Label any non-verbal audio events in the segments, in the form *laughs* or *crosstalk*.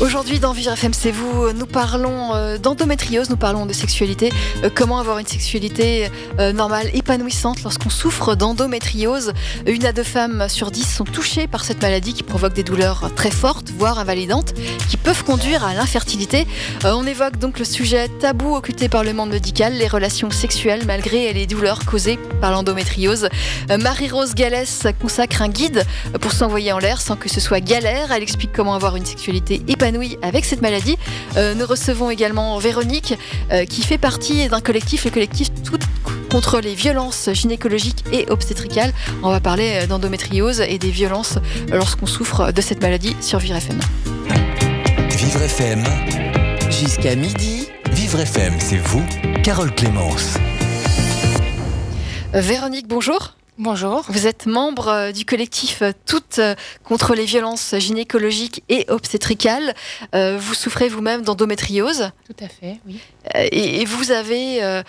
Aujourd'hui dans Vivre FM, c'est vous, nous parlons euh, d'endométriose, nous parlons de sexualité, euh, comment avoir une sexualité euh, normale, épanouissante lorsqu'on souffre d'endométriose? Une à deux femmes sur dix sont touchées par cette maladie qui provoque des douleurs très fortes, voire invalidantes, qui peuvent conduire à l'infertilité. on évoque donc le sujet tabou occulté par le monde médical, les relations sexuelles malgré les douleurs causées par l'endométriose. Marie-Rose Galès consacre un guide pour s'envoyer en l'air sans que ce soit galère. Elle explique comment avoir une sexualité épanouissante avec cette maladie. Euh, nous recevons également Véronique, euh, qui fait partie d'un collectif, le collectif Tout contre les violences gynécologiques et obstétricales. On va parler euh, d'endométriose et des violences lorsqu'on souffre de cette maladie sur Vivre FM. Vivre FM. Jusqu'à midi. Vivre FM, c'est vous, Carole Clémence. Véronique, bonjour. Bonjour. Vous êtes membre euh, du collectif euh, Toutes euh, contre les violences gynécologiques et obstétricales. vous souffrez vous-même d'endométriose. Tout à fait, oui. Et, vous avez,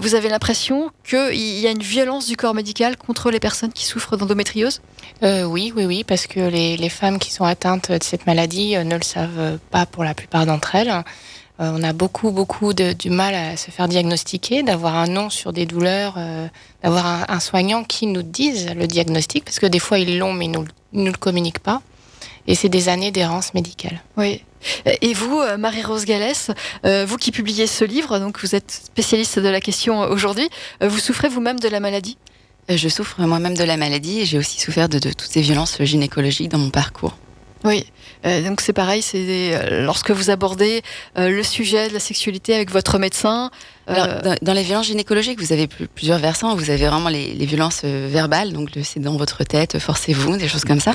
vous avez l'impression qu'il y a une violence du corps médical contre les personnes qui souffrent d'endométriose? Oui, oui, oui, parce que les, les, femmes qui sont atteintes de cette maladie ne le savent pas pour la plupart d'entre elles. Euh, on a beaucoup, beaucoup de, du mal à se faire diagnostiquer, d'avoir un nom sur des douleurs, euh, d'avoir un, soignant qui nous dise le diagnostic, parce que des fois ils l'ont, mais ils ne nous, le communiquent pas. Et c'est des années d'errance médicale. Oui. Et vous, euh, Marie-Rose Gallès, vous qui publiez ce livre, donc vous êtes spécialiste de la question aujourd'hui, vous souffrez vous-même de la maladie? Je souffre moi-même de la maladie et j'ai aussi souffert de toutes ces violences gynécologiques dans mon parcours. Oui, euh, donc c'est pareil, c'est euh, lorsque vous abordez euh, le sujet de la sexualité avec votre médecin, euh, dans, les violences gynécologiques, vous avez plusieurs versants. Vous avez vraiment les, violences euh, verbales, donc c'est dans votre tête, forcez-vous, des choses comme ça.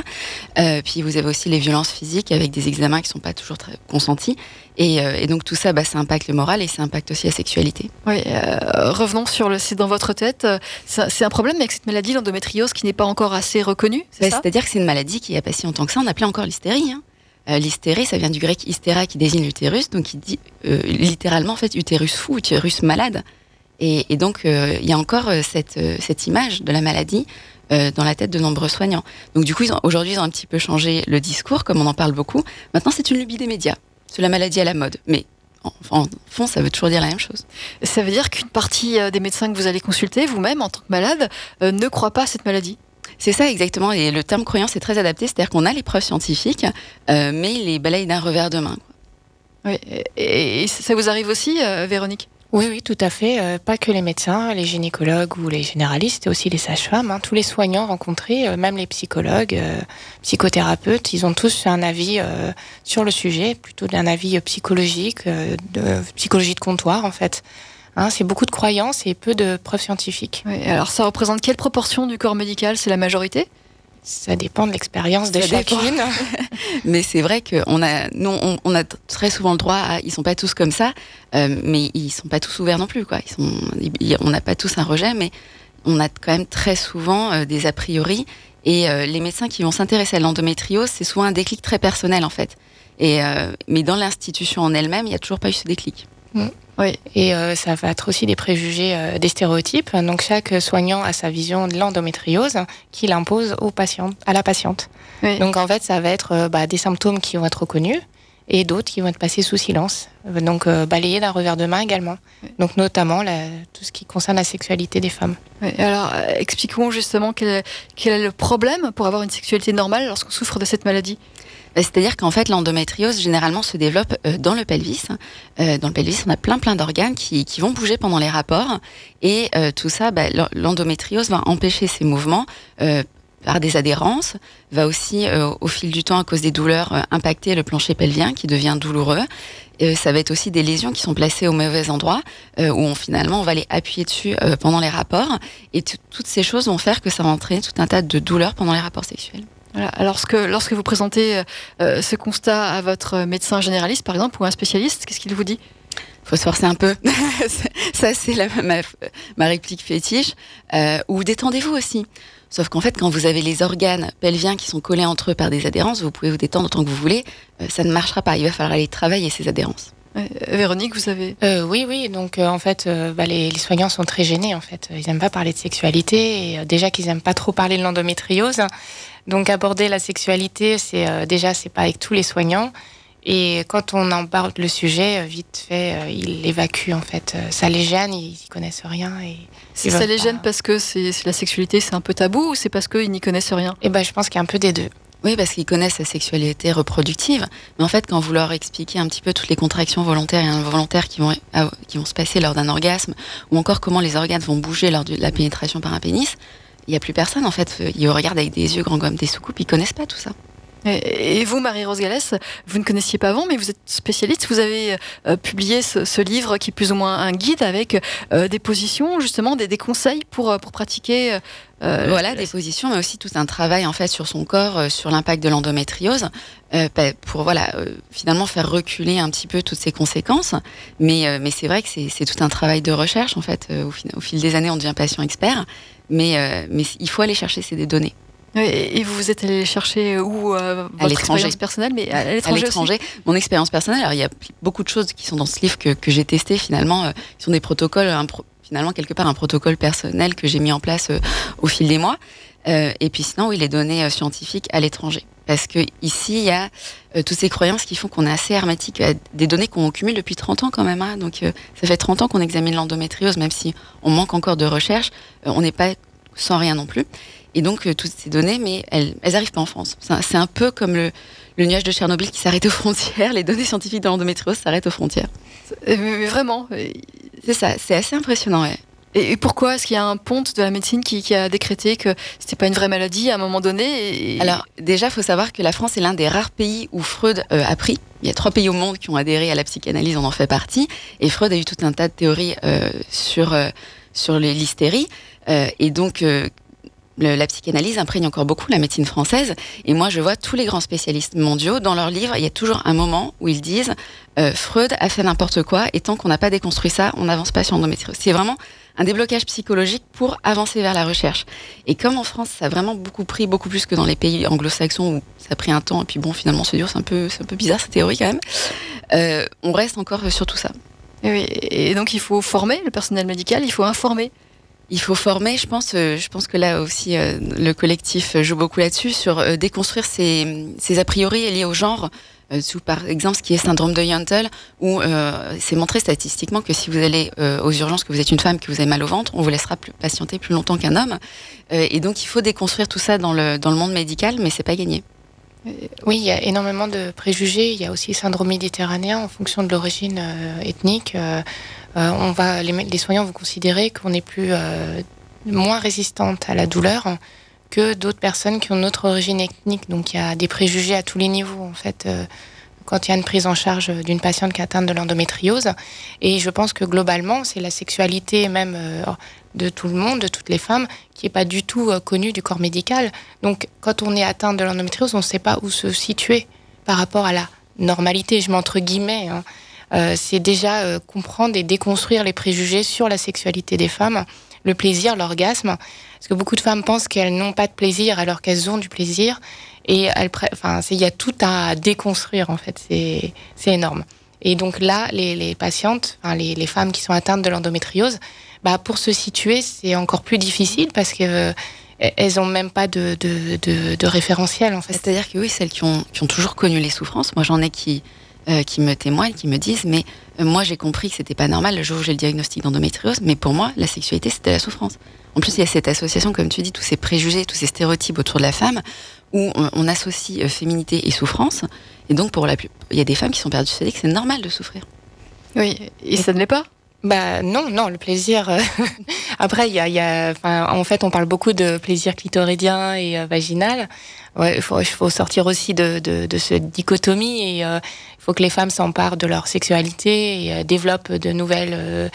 Euh, puis vous avez aussi les violences physiques avec des examens qui sont pas toujours très consentis. Et, donc tout ça, bah, ça impacte le moral et ça impacte aussi la sexualité. Oui, revenons sur le c'est dans votre tête. C'est un problème avec cette maladie, l'endométriose, qui n'est pas encore assez reconnue. Bah, c'est-à-dire que c'est une maladie qui a pas si longtemps que ça. On appelait encore l'hystérie. Hein. Euh, l'hystérie, ça vient du grec hystéra qui désigne l'utérus, donc il dit euh, littéralement en fait utérus fou, utérus malade. Et, donc euh, il y a encore cette, image de la maladie dans la tête de nombreux soignants. Donc du coup, aujourd'hui, ils ont un petit peu changé le discours, comme on en parle beaucoup. Maintenant, c'est une lubie des médias. C'est la maladie à la mode. Mais en, fond, ça veut toujours dire la même chose. Ça veut dire qu'une partie des médecins que vous allez consulter, vous-même, en tant que malade, ne croient pas à cette maladie? C'est ça exactement, et le terme croyance est très adapté, c'est-à-dire qu'on a les preuves scientifiques, euh, mais il les balaye d'un revers de main. Oui, et, ça vous arrive aussi, euh, Véronique? Oui, oui, tout à fait. Euh, pas que les médecins, les gynécologues ou les généralistes, aussi les sages-femmes. Hein. tous les soignants rencontrés, même les psychologues, psychothérapeutes, ils ont tous un avis sur le sujet, plutôt d'un avis psychologique, de psychologie de comptoir en fait. Hein, c'est beaucoup de croyances et peu de preuves scientifiques. alors ça représente quelle proportion du corps médical? C'est la majorité? Ça dépend de l'expérience de chacune. *laughs* mais c'est vrai qu'on a, on, a très souvent le droit à, ils sont pas tous comme ça, euh, mais ils sont pas tous ouverts non plus, quoi. Ils sont, on n'a pas tous un rejet, mais on a quand même très souvent euh, des a priori. Et euh, les médecins qui vont s'intéresser à l'endométriose, c'est souvent un déclic très personnel, en fait. Et, mais dans l'institution en elle-même, il n'y a toujours pas eu ce déclic. Mm. Oui, et euh, ça va être aussi des préjugés, euh, des stéréotypes. Donc chaque soignant a sa vision de l'endométriose qu'il impose aux patients, à la patiente. Donc en fait, ça va être euh, bah, des symptômes qui vont être reconnus et d'autres qui vont être passés sous silence. Donc balayés d'un revers de main également. Donc notamment tout ce qui concerne la sexualité des femmes. alors expliquons justement quel est le problème pour avoir une sexualité normale lorsqu'on souffre de cette maladie? Bah, c'est-à-dire qu'en fait, l'endométriose, généralement, se développe euh, dans le pelvis. Euh, dans le pelvis, on a plein, plein d'organes qui, vont bouger pendant les rapports. Et euh, tout ça, bah, l'endométriose va empêcher ces mouvements par des adhérences, va aussi, au fil du temps, à cause des douleurs, impacter le plancher pelvien qui devient douloureux. ça va être aussi des lésions qui sont placées au mauvais endroit, où on, finalement on va les appuyer dessus pendant les rapports. Et toutes ces choses vont faire que ça va entraîner tout un tas de douleurs pendant les rapports sexuels. Alors, lorsque, vous présentez euh, ce constat à votre médecin généraliste, par exemple, ou un spécialiste, qu'est-ce qu'il vous dit? Il faut se forcer un peu. *laughs* Ça, c'est ma, ma, réplique fétiche. Euh, ou détendez-vous aussi. Sauf qu'en fait, quand vous avez les organes pelviens qui sont collés entre eux par des adhérences, vous pouvez vous détendre autant que vous voulez. Euh, ça ne marchera pas. Il va falloir aller travailler ces adhérences. Véronique, vous avez Oui, oui. Donc en fait, bah, les, soignants sont très gênés. En fait, ils n'aiment pas parler de sexualité et déjà qu'ils n'aiment pas trop parler de l'endométriose. Donc aborder la sexualité, c'est déjà c'est pas avec tous les soignants. Et quand on en parle le sujet, euh, vite fait, euh, ils l'évacuent en fait. Euh, ça les gêne, ils n'y connaissent rien. Et ça les gêne parce que c'est la sexualité, c'est un peu tabou ou c'est parce qu'ils n'y connaissent rien? Eh ben, je pense qu'il y a un peu des deux. Oui, parce qu'ils connaissent la sexualité reproductive. Mais en fait, quand vous leur expliquez un petit peu toutes les contractions volontaires et involontaires qui vont, qui vont se passer lors d'un orgasme, ou encore comment les organes vont bouger lors de la pénétration par un pénis, il n'y a plus personne en fait. Ils regardent avec des yeux grands comme des soucoupes, ils connaissent pas tout ça. Et vous, Marie-Rose Gallès, vous ne connaissiez pas avant, mais vous êtes spécialiste. Vous avez euh, publié ce, livre qui est plus ou moins un guide avec euh, des positions, justement, des, conseils pour, euh, pour pratiquer. voilà, des positions, mais aussi tout un travail en fait sur son corps, sur l'impact de l'endométriose, pour voilà, finalement faire reculer un petit peu toutes ces conséquences. Mais, mais c'est vrai que c'est tout un travail de recherche en fait. Au, au, fil des années, on devient patient expert, mais, mais il faut aller chercher ces données. Et vous êtes allé chercher où euh, votre expérience personnelle, mais à l'étranger. Mon expérience personnelle. Alors il y a beaucoup de choses qui sont dans ce livre que, que j'ai testé finalement, euh, qui sont des protocoles, finalement quelque part un protocole personnel que j'ai mis en place euh, au fil des mois. Euh, et puis sinon, oui, les données scientifiques à l'étranger. Parce que ici, il y a toutes ces croyances qui font qu'on est assez hermétique à des données qu'on cumule depuis 30 ans quand même. Hein. Donc ça fait 30 ans qu'on examine l'endométriose, même si on manque encore de recherche, on n'est pas sans rien non plus. Et donc, euh, toutes ces données, mais elles n'arrivent pas en France. C'est un, peu comme le, nuage de Tchernobyl qui s'arrête aux frontières. *laughs* Les données scientifiques de l'endométriose s'arrêtent aux frontières. Mais vraiment. C'est ça, c'est assez impressionnant, Et pourquoi est-ce qu'il y a un ponte de la médecine qui, a décrété que c'était pas une vraie maladie à un moment donné Alors déjà, il faut savoir que la France est l'un des rares pays où Freud euh, a pris. Il y a trois pays au monde qui ont adhéré à la psychanalyse, on en fait partie. Et Freud a eu tout un tas de théories euh, sur sur l'hystérie. et donc, la psychanalyse imprègne encore beaucoup la médecine française. Et moi, je vois tous les grands spécialistes mondiaux dans leurs livres, il y a toujours un moment où ils disent euh, Freud a fait n'importe quoi, et tant qu'on n'a pas déconstruit ça, on n'avance pas sur l'endométriose. C'est vraiment un déblocage psychologique pour avancer vers la recherche. Et comme en France, ça a vraiment beaucoup pris, beaucoup plus que dans les pays anglo-saxons où ça a pris un temps, et puis bon, finalement, c'est dur, c'est un peu, c'est un peu bizarre cette théorie quand même. Euh, on reste encore sur tout ça. Et, et donc, il faut former le personnel médical, il faut informer il faut former, je pense. Euh, je pense que là aussi, euh, le collectif joue beaucoup là-dessus sur déconstruire ces, ces, a priori liés au genre. Sous, par exemple, ce qui est syndrome de Yontel, où c'est montré statistiquement que si vous allez aux urgences, que vous êtes une femme, que vous avez mal au ventre, on vous laissera patienter plus longtemps qu'un homme. et donc, il faut déconstruire tout ça dans le, dans le monde médical, mais c'est pas gagné. Oui, il y a énormément de préjugés. Il y a aussi syndrome méditerranéen en fonction de l'origine ethnique. Euh, on va, les, soignants vont considérer qu'on est plus euh, moins résistante à la douleur que d'autres personnes qui ont notre origine ethnique. Donc il y a des préjugés à tous les niveaux en fait euh, quand il y a une prise en charge d'une patiente qui est atteinte de l'endométriose. Et je pense que globalement, c'est la sexualité même de tout le monde, de toutes les femmes, qui n'est pas du tout connue du corps médical. Donc quand on est atteinte de l'endométriose, on ne sait pas où se situer par rapport à la normalité, je m'entre guillemets. Hein. Euh, c'est déjà euh, comprendre et déconstruire les préjugés sur la sexualité des femmes, le plaisir, l'orgasme. Parce que beaucoup de femmes pensent qu'elles n'ont pas de plaisir alors qu'elles ont du plaisir. Et il y a tout à déconstruire en fait. C'est énorme. Et donc là, les, patientes, les, femmes qui sont atteintes de l'endométriose, bah, pour se situer, c'est encore plus difficile parce que euh, elles n'ont même pas de, référentiel. C'est-à-dire que oui, celles qui ont, ont toujours connu les souffrances, moi j'en ai qui, euh, me témoignent, qui me disent mais euh, moi j'ai compris que c'était pas normal le jour où j'ai le diagnostic d'endométriose, mais pour moi la sexualité c'était la souffrance. En plus il y a cette association, comme tu dis, tous ces préjugés, tous ces stéréotypes autour de la femme où on, associe euh, féminité et souffrance, et donc pour la il y a des femmes qui sont persuadées que c'est normal de souffrir. Oui, et ça ne l'est pas? Bah non, non, le plaisir. *laughs* Après, il y a, y a en fait, on parle beaucoup de plaisir clitoridien et vaginal. Ouais, il faut, faut, sortir aussi de, de, de cette dichotomie et faut que les femmes s'emparent de leur sexualité et euh, développent de nouvelles, euh,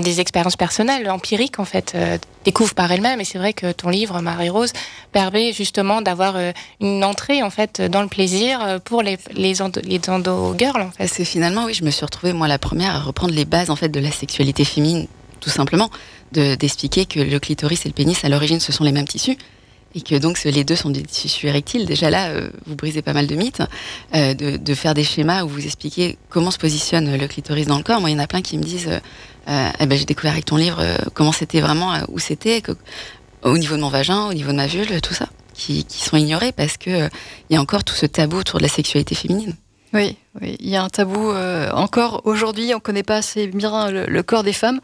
des expériences personnelles, empiriques en fait, euh, découvrent par elles-mêmes. Et c'est vrai que ton livre, Marie-Rose, permet justement d'avoir une entrée en fait dans le plaisir pour les les, endo, girls. En. Parce que finalement, oui, je me suis retrouvée moi la première à reprendre les bases en fait de la sexualité féminine, tout simplement, d'expliquer que le clitoris et le pénis à l'origine ce sont les mêmes tissus et que donc les deux sont des tissus érectiles. Déjà là, euh, vous brisez pas mal de mythes, euh, de, faire des schémas où vous expliquez comment se positionne le clitoris dans le corps. Moi, il y en a plein qui me disent, eh ben, j'ai découvert avec ton livre comment c'était vraiment, où c'était, au niveau de mon vagin, au niveau de ma vulve, tout ça, qui, sont ignorés parce que il y a encore tout ce tabou autour de la sexualité féminine. Oui, il y a un tabou encore aujourd'hui. On ne connaît pas assez bien le, corps des femmes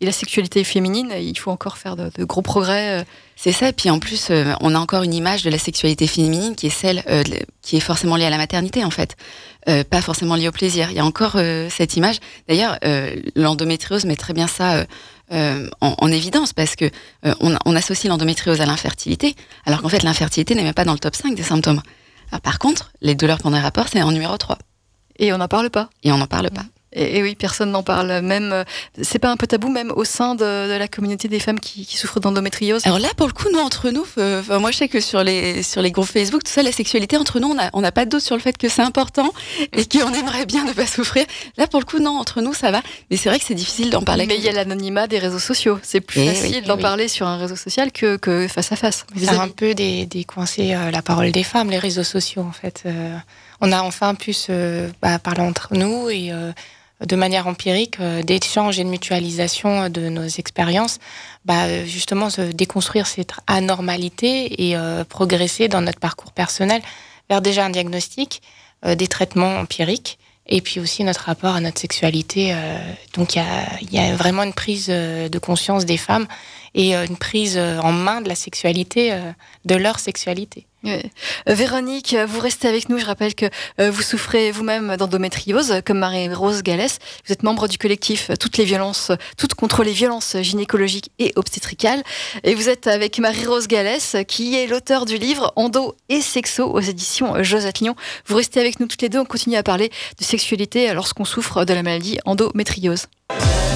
et la sexualité féminine. Il faut encore faire de, gros progrès. C'est ça. Et puis en plus, euh, on a encore une image de la sexualité féminine qui est celle euh, qui est forcément liée à la maternité, en fait. Euh, pas forcément liée au plaisir. Il y a encore cette image. D'ailleurs, l'endométriose met très bien ça en, évidence parce que on, associe l'endométriose à l'infertilité, alors qu'en fait, l'infertilité n'est même pas dans le top 5 des symptômes. Par contre, les douleurs pendant les rapports, c'est en numéro 3. Et on n'en parle pas. Et on n'en parle pas. Et, oui, personne n'en parle. Même, euh, c'est pas un peu tabou, même au sein de, la communauté des femmes qui, souffrent d'endométriose. Alors là, pour le coup, nous entre nous, moi je sais que sur les sur les groupes Facebook, tout ça, la sexualité entre nous, on n'a pas de doute sur le fait que c'est important et qu'on aimerait bien ne pas souffrir. Là, pour le coup, non, entre nous, ça va. Mais c'est vrai que c'est difficile d'en parler. Mais il y a l'anonymat des réseaux sociaux. C'est plus eh facile d'en parler sur un réseau social que, que face à face. C'est un peu des, des coincés euh, la parole des femmes, les réseaux sociaux, en fait. Euh, on a enfin pu se bah, parler entre nous et de manière empirique euh, d'échange et de mutualisation de nos expériences, bah, justement se déconstruire cette anormalité et euh, progresser dans notre parcours personnel vers déjà un diagnostic, euh, des traitements empiriques et puis aussi notre rapport à notre sexualité. donc il y a, vraiment une prise de conscience des femmes et une prise en main de la sexualité, de leur sexualité. Euh, Véronique, vous restez avec nous. Je rappelle que euh, vous souffrez vous-même d'endométriose, comme Marie-Rose Gallès. Vous êtes membre du collectif Toutes les violences, toutes contre les violences gynécologiques et obstétricales. Et vous êtes avec Marie-Rose Gallès, qui est l'auteur du livre Endo et Sexo aux éditions Josette Lyon. Vous restez avec nous toutes les deux. On continue à parler de sexualité lorsqu'on souffre de la maladie endométriose.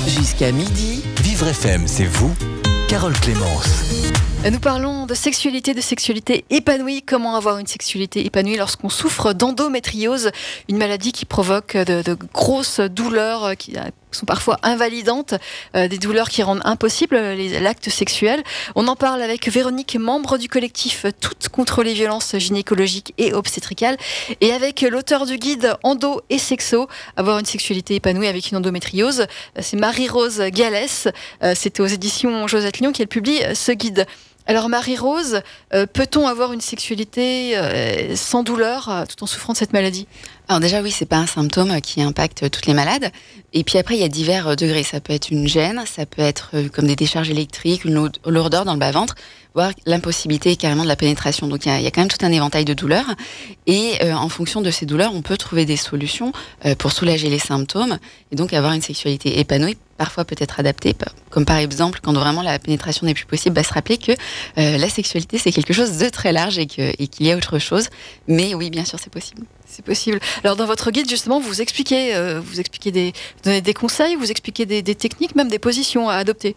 Jusqu'à midi, Vivre FM, c'est vous, Carole Clémence. Nous parlons de sexualité, de sexualité épanouie. Comment avoir une sexualité épanouie lorsqu'on souffre d'endométriose, une maladie qui provoque de, grosses douleurs qui sont parfois invalidantes, euh, des douleurs qui rendent impossible l'acte sexuel. On en parle avec Véronique, membre du collectif Toutes contre les violences gynécologiques et obstétricales, et avec l'auteur du guide Endo et Sexo, avoir une sexualité épanouie avec une endométriose. C'est Marie-Rose Gallès. Euh, C'était aux éditions Josette Lyon qu'elle publie ce guide. Alors Marie-Rose, euh, peut-on avoir une sexualité euh, sans douleur euh, tout en souffrant de cette maladie? Alors déjà oui, c'est pas un symptôme qui impacte toutes les malades. Et puis après, il y a divers degrés. Ça peut être une gêne, ça peut être comme des décharges électriques, une lourdeur dans le bas-ventre, voire l'impossibilité carrément de la pénétration. Donc il y, a, quand même tout un éventail de douleurs. Et en fonction de ces douleurs, on peut trouver des solutions pour soulager les symptômes et donc avoir une sexualité épanouie parfois peut être adapté, comme par exemple quand vraiment la pénétration n'est plus possible, bah, se rappeler que euh, la sexualité c'est quelque chose de très large et qu'il y a autre chose. Mais oui, bien sûr, c'est possible. C'est possible. Alors dans votre guide justement, vous expliquez, euh, vous expliquez des, donnez des conseils, vous expliquez des, des techniques, même des positions à adopter.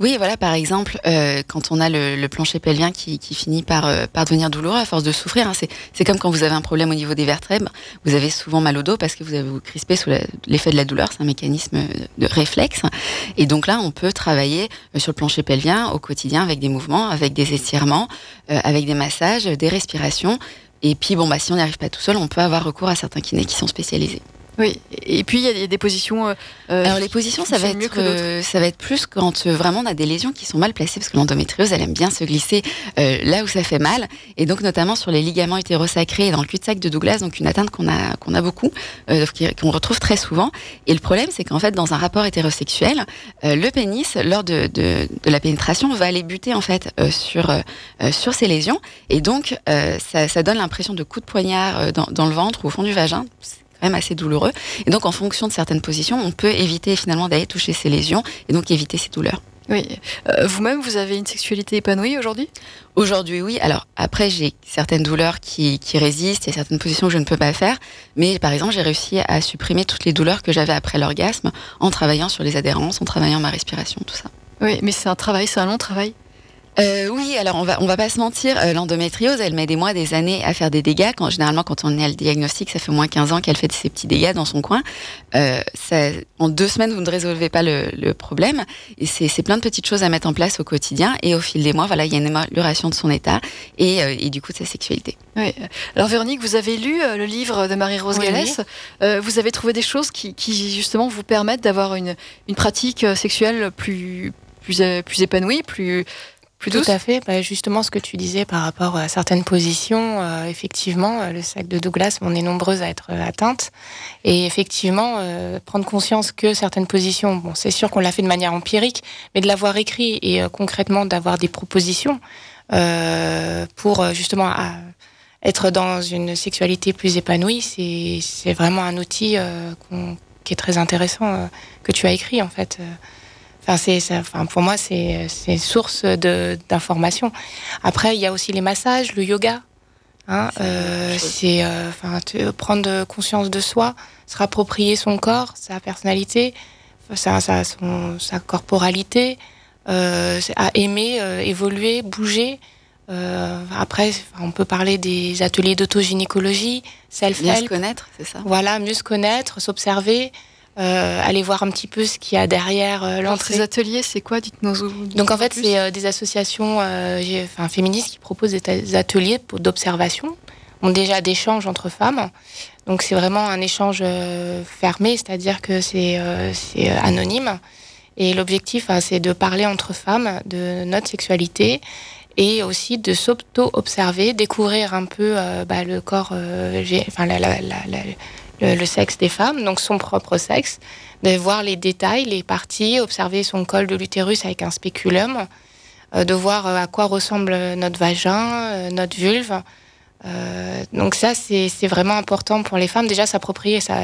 Oui, voilà, par exemple, euh, quand on a le, plancher pelvien qui, finit par, euh, par devenir douloureux à force de souffrir, hein, c'est comme quand vous avez un problème au niveau des vertèbres, vous avez souvent mal au dos parce que vous avez vous crispé sous l'effet de la douleur, c'est un mécanisme de réflexe. Et donc là, on peut travailler euh, sur le plancher pelvien au quotidien avec des mouvements, avec des étirements, avec des massages, des respirations. Et puis, bon, bah, si on n'y arrive pas tout seul, on peut avoir recours à certains kinés qui sont spécialisés. Oui, et puis il y, a des positions. Euh, euh, Alors les positions, ça va, être, mieux que euh, ça va être plus quand vraiment on a des lésions qui sont mal placées, parce que l'endométriose, elle aime bien se glisser là où ça fait mal, et donc notamment sur les ligaments hétérosacrés et dans le cul-de-sac de Douglas, donc une atteinte qu'on a, qu'on a beaucoup, qu'on retrouve très souvent. Et le problème, c'est qu'en fait, dans un rapport hétérosexuel, le pénis, lors de, de, de, la pénétration, va aller buter en fait sur, sur ces lésions, et donc ça, ça, donne l'impression de coups de poignard dans, dans le ventre ou au fond du vagin même assez douloureux. Et donc, en fonction de certaines positions, on peut éviter finalement d'aller toucher ces lésions et donc éviter ces douleurs. Oui. Euh, vous-même, vous avez une sexualité épanouie aujourd'hui? Aujourd'hui, oui. Alors, après, j'ai certaines douleurs qui, qui, résistent, il y a certaines positions que je ne peux pas faire. Mais par exemple, j'ai réussi à supprimer toutes les douleurs que j'avais après l'orgasme en travaillant sur les adhérences, en travaillant ma respiration, tout ça. Oui, mais c'est un travail, c'est un long travail euh, Oui, alors on va, on va pas se mentir, euh, l'endométriose, elle met des mois, des années à faire des dégâts. Quand, généralement, quand on est à le diagnostic, ça fait moins 15 ans qu'elle fait ses petits dégâts dans son coin. Euh, ça, en deux semaines, vous ne résolvez pas le, le problème. Et c'est plein de petites choses à mettre en place au quotidien. Et au fil des mois, voilà, il y a une amélioration de son état et, et du coup de sa sexualité. Oui. Alors Véronique, vous avez lu le livre de Marie-Rose oui, Gallès. vous avez trouvé des choses qui, qui justement vous permettent d'avoir une, une pratique sexuelle plus plus, plus épanouie, plus, plus douce. Tout à fait. Bah, justement, ce que tu disais par rapport à certaines positions, euh, effectivement, euh, le sac de Douglas, on est nombreuses à être atteintes. Et effectivement, prendre conscience que certaines positions, bon, c'est sûr qu'on l'a fait de manière empirique, mais de l'avoir écrit et concrètement d'avoir des propositions pour justement être dans une sexualité plus épanouie, c'est vraiment un outil qui est très intéressant que tu as écrit en fait. Enfin, c'est, enfin, pour moi, c'est, c'est source d'information. Après, il y a aussi les massages, le yoga. Hein, euh, c'est euh, enfin, prendre conscience de soi, se rapproprier son corps, sa personnalité, sa, sa, son, sa corporalité, euh, à aimer, euh, évoluer, bouger. Euh, après, on peut parler des ateliers d'autogynécologie, self-help. Mieux se connaître, c'est ça? Voilà, mieux se connaître, s'observer. Euh, aller voir un petit peu ce qu'il y a derrière euh, l'entrée. Ces ateliers, c'est quoi Dites-nous. Donc en fait, c'est euh, des associations enfin, féministes qui proposent des ateliers d'observation, ont déjà d'échanges entre femmes. Donc c'est vraiment un échange fermé, c'est-à-dire que c'est anonyme. Et l'objectif, hein, c'est de parler entre femmes de notre sexualité et aussi de s'auto-observer, découvrir un peu bah, le corps, enfin la, la, la, le, sexe des femmes, donc son propre sexe, de voir les détails, les parties, observer son col de l'utérus avec un spéculum, euh, de voir euh, à quoi ressemble notre vagin, euh, notre vulve. donc ça, c'est vraiment important pour les femmes, déjà s'approprier ça.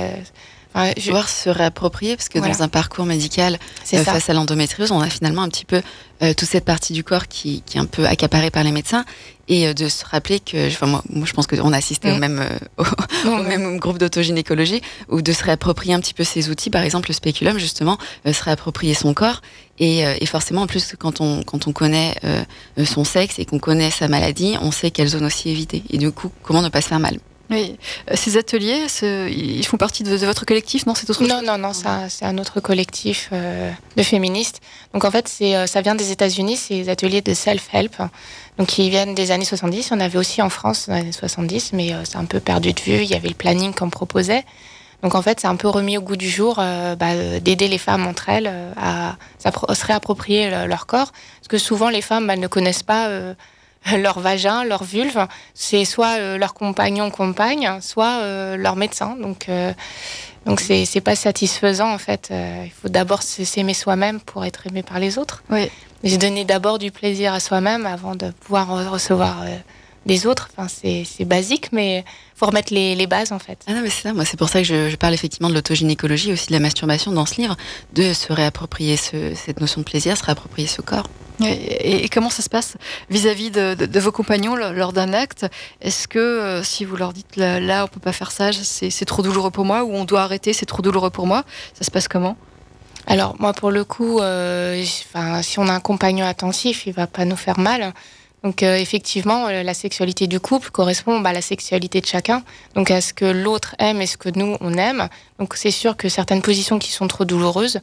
Enfin, je... Voir se réapproprier, parce que dans un parcours médical face à l'endométriose, on a finalement un petit peu toute cette partie du corps qui, qui, est un peu accaparée par les médecins et euh, de se rappeler que, enfin, moi, moi je pense qu'on a assisté au, même, euh, *laughs* au, même groupe d'autogynécologie, ou de se réapproprier un petit peu ses outils, par exemple le spéculum, justement, euh, se réapproprier son corps. Et, et, forcément, en plus, quand on, quand on connaît son sexe et qu'on connaît sa maladie, on sait quelle zone aussi éviter. Et du coup, comment ne pas se faire mal. Oui, ces ateliers, ils font partie de, votre collectif, non C'est autre Non, non, non, c'est un autre collectif de féministes. Donc en fait, c'est, ça vient des États-Unis, c'est les ateliers de self-help. Donc ils viennent des années 70. On avait aussi en France dans les années 70, mais euh, c'est un peu perdu de vue. Il y avait le planning qu'on proposait. Donc en fait, c'est un peu remis au goût du jour euh, bah, d'aider les femmes entre elles euh, à, se réapproprier leur corps. Parce que souvent, les femmes elles ne connaissent pas leur vagin, leur vulve. C'est soit leur compagnon, compagne, soit leur médecin. Donc donc c'est pas satisfaisant en fait. il faut d'abord s'aimer soi-même pour être aimé par les autres. Oui. J'ai donné d'abord du plaisir à soi-même avant de pouvoir recevoir euh, des autres. Enfin, c'est basique, mais faut remettre les, les, bases en fait. Ah non, mais c'est ça. Moi, c'est pour ça que je, je, parle effectivement de l'autogynécologie, aussi de la masturbation dans ce livre, de se réapproprier ce, cette notion de plaisir, se réapproprier ce corps. Et, comment ça se passe vis-à-vis de, vos compagnons lors d'un acte? Est-ce que euh, si vous leur dites là, là on peut pas faire ça, c'est trop douloureux pour moi, ou on doit arrêter, c'est trop douloureux pour moi, ça se passe comment? Alors moi pour le coup, euh, si on a un compagnon attentif, il va pas nous faire mal. Donc euh, effectivement, la sexualité du couple correspond bah, à la sexualité de chacun, donc à ce que l'autre aime et ce que nous on aime. Donc c'est sûr que certaines positions qui sont trop douloureuses,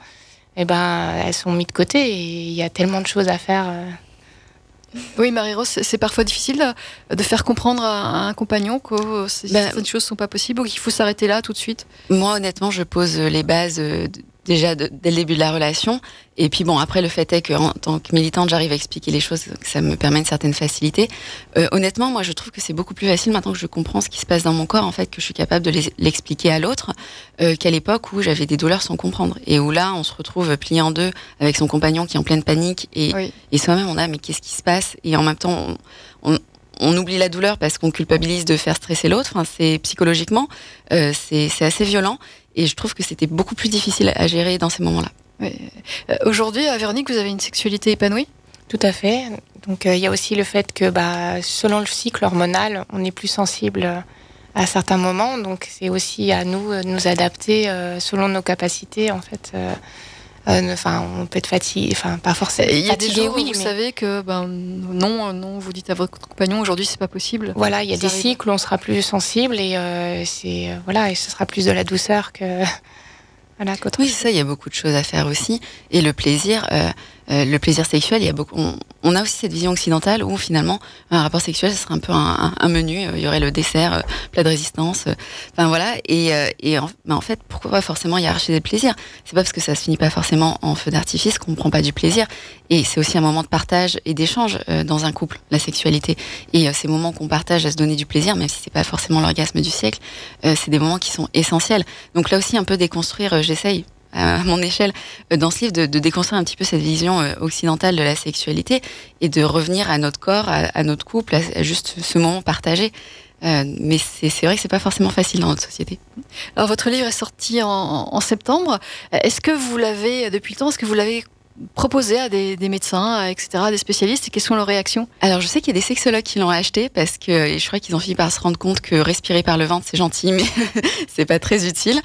eh ben elles sont mises de côté et il y a tellement de choses à faire. Oui, Marie-Rose, c'est parfois difficile de faire comprendre à un compagnon que ben, certaines choses ne sont pas possibles ou qu'il faut s'arrêter là tout de suite? Moi, honnêtement, je pose les bases déjà dès le début de la relation. Et puis bon, après le fait est qu'en tant que militante, j'arrive à expliquer les choses, ça me permet une certaine facilité. Euh, honnêtement, moi, je trouve que c'est beaucoup plus facile maintenant que je comprends ce qui se passe dans mon corps, en fait, que je suis capable de l'expliquer à l'autre, euh, qu'à l'époque où j'avais des douleurs sans comprendre. Et où là, on se retrouve plié en deux avec son compagnon qui est en pleine panique et, et soi-même, on a mais qu'est-ce qui se passe? Et en même temps, on, on oublie la douleur parce qu'on culpabilise de faire stresser l'autre. Enfin, c'est psychologiquement, euh, c'est assez violent. Et je trouve que c'était beaucoup plus difficile à gérer dans ces moments-là. Euh, aujourd'hui, à Véronique, vous avez une sexualité épanouie? Tout à fait. Donc euh, il y a aussi le fait que bah, selon le cycle hormonal, on est plus sensible à certains moments. Donc c'est aussi à nous de nous adapter selon nos capacités en fait Enfin, on peut être fatigué, enfin pas forcément. Il y a des jours oui, où vous savez que ben non, non, vous dites à votre compagnon aujourd'hui c'est pas possible. Voilà, il y a des cycles où on sera plus sensible et c'est voilà et ce sera plus de la douceur que *laughs* oui, ça, il y a beaucoup de choses à faire aussi. Et le plaisir, euh, euh, le plaisir sexuel, il y a beaucoup. On, a aussi cette vision occidentale où finalement un rapport sexuel, ce serait un peu un, menu. Il y aurait le dessert, euh, plat de résistance. Enfin voilà. Et, et en, en, fait, pourquoi forcément hiérarchiser le plaisir? C'est pas parce que ça se finit pas forcément en feu d'artifice qu'on ne prend pas du plaisir. Et c'est aussi un moment de partage et d'échange dans un couple, la sexualité. Et ces moments qu'on partage à se donner du plaisir, même si c'est pas forcément l'orgasme du siècle, c'est des moments qui sont essentiels. Donc là aussi, un peu déconstruire. J'essaye à mon échelle euh, dans ce livre de, déconstruire un petit peu cette vision euh, occidentale de la sexualité et de revenir à notre corps, à, notre couple, à, juste ce moment partagé. Euh, mais c'est vrai que c'est pas forcément facile dans notre société. Alors votre livre est sorti en, en septembre. Est-ce que vous l'avez depuis le temps Est-ce que vous l'avez proposer à des, médecins, etc., des spécialistes, et quelles sont leurs réactions? Alors, je sais qu'il y a des sexologues qui l'ont acheté parce que je crois qu'ils ont fini par se rendre compte que respirer par le ventre, c'est gentil, mais *laughs* c'est pas très utile.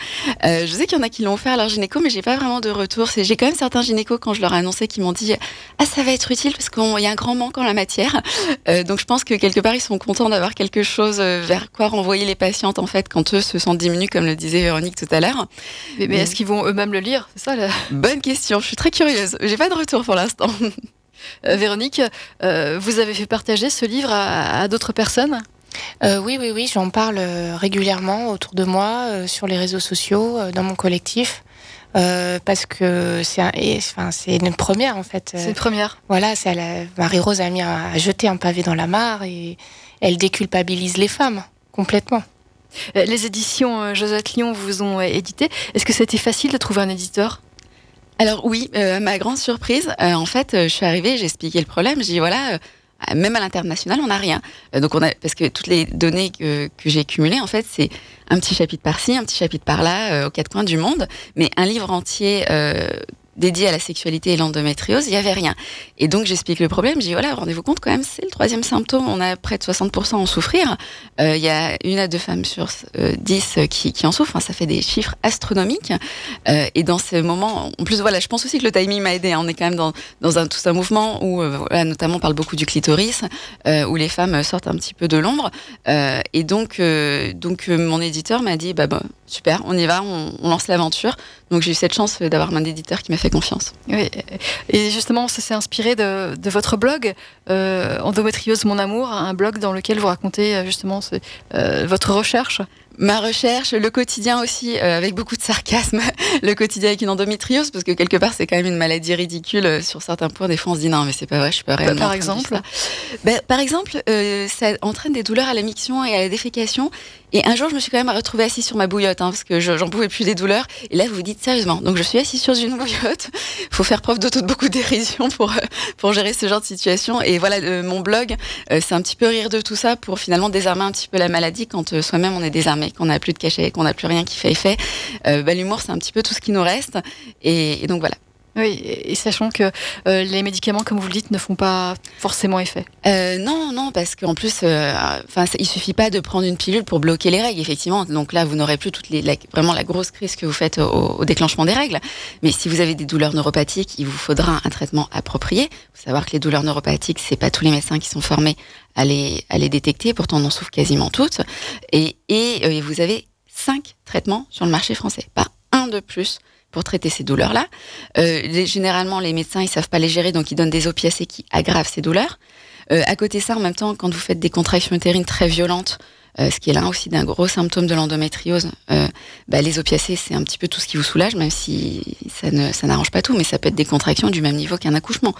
Euh, je sais qu'il y en a qui l'ont offert à leur gynéco, mais j'ai pas vraiment de retour. J'ai quand même certains gynécos, quand je leur ai annoncé, qui m'ont dit Ah, ça va être utile parce qu'il y a un grand manque en la matière. Euh, donc, je pense que quelque part, ils sont contents d'avoir quelque chose euh, vers quoi renvoyer les patientes, en fait, quand eux se sentent diminués, comme le disait Véronique tout à l'heure. Mais, mais est-ce qu'ils vont eux-mêmes le lire? C'est ça la... Bonne question, je suis très curieuse. J'ai pas de retour pour l'instant. *laughs* Euh, Véronique, euh, vous avez fait partager ce livre à, d'autres personnes? Euh, oui, oui, oui, j'en parle régulièrement autour de moi, sur les réseaux sociaux, dans mon collectif. parce que c'est enfin, une première en fait. C'est une première. Voilà, Marie-Rose a, mis a jeté un pavé dans la mare et elle déculpabilise les femmes complètement. Les éditions Josette Lyon vous ont édité. Est-ce que c'était facile de trouver un éditeur? Alors oui, euh, ma grande surprise, euh, en fait, euh, je suis arrivée, j'ai expliqué le problème, j'ai dit voilà, même à l'international, on n'a rien. donc on a, parce que toutes les données que, que j'ai cumulées, en fait, c'est un petit chapitre par-ci, un petit chapitre par-là, aux quatre coins du monde, mais un livre entier dédié à la sexualité et l'endométriose, il n'y avait rien. Et donc j'explique le problème, je dis voilà, rendez-vous compte quand même, c'est le troisième symptôme, on a près de 60% en souffrir, euh, il y a une à deux femmes sur euh, 10 qui, qui, en souffrent, ça fait des chiffres astronomiques. Euh, et dans ces moments, en plus voilà, je pense aussi que le timing m'a aidé, hein. on est quand même dans, dans un, tout un mouvement où euh, voilà, notamment on parle beaucoup du clitoris, euh, où les femmes sortent un petit peu de l'ombre. et donc, donc mon éditeur m'a dit bah, bah, super, on y va, on lance l'aventure. Donc j'ai eu cette chance d'avoir un éditeur qui m'a fait confiance. Oui, et justement, ça s'est inspiré de, votre blog, euh, Endométriose Mon Amour, un blog dans lequel vous racontez euh, justement euh, votre recherche ma recherche, le quotidien aussi, euh, avec beaucoup de sarcasme, *laughs* le quotidien avec une endométriose, parce que quelque part, c'est quand même une maladie ridicule euh, sur certains points. Des fois, on se dit non, mais c'est pas vrai, je suis pas bah, réellement. Par exemple ben, Par exemple, euh, ça entraîne des douleurs à la miction et à la défécation. Et un jour, je me suis quand même retrouvée assise sur ma bouillotte, hein, parce que j'en pouvais plus des douleurs. Et là, vous vous dites sérieusement. Donc, je suis assise sur une bouillotte. Il *laughs* faut faire preuve de toute beaucoup dérision pour, pour gérer ce genre de situation. Et voilà, mon blog, c'est un petit peu rire de tout ça pour finalement désarmer un petit peu la maladie quand soi-même on est désarmé qu'on n'a plus de cachet, qu'on n'a plus rien qui fait effet, euh, bah, l'humour, c'est un petit peu tout ce qui nous reste. Et, donc voilà. Oui, et sachant que euh, les médicaments, comme vous le dites, ne font pas forcément effet. Euh, non, non, parce qu'en plus, enfin, il suffit pas de prendre une pilule pour bloquer les règles, effectivement. Donc là, vous n'aurez plus vraiment la grosse crise que vous faites au, déclenchement des règles. Mais si vous avez des douleurs neuropathiques, il vous faudra un traitement approprié. Il faut savoir que les douleurs neuropathiques, c'est pas tous les médecins qui sont formés à les, à les détecter. Pourtant, on en souffre quasiment toutes. Et, et euh, vous avez cinq traitements sur le marché français, pas un de plus pour traiter ces douleurs-là. Euh, généralement, les médecins, ils savent pas les gérer, donc ils donnent des opiacés qui aggravent ces douleurs. Euh, à côté de ça, en même temps, quand vous faites des contractions utérines très violentes, euh, ce qui est l'un aussi d'un gros symptôme de l'endométriose. Euh, bah, les opiacés, c'est un petit peu tout ce qui vous soulage, même si ça ne ça n'arrange pas tout, mais ça peut être des contractions du même niveau qu'un accouchement.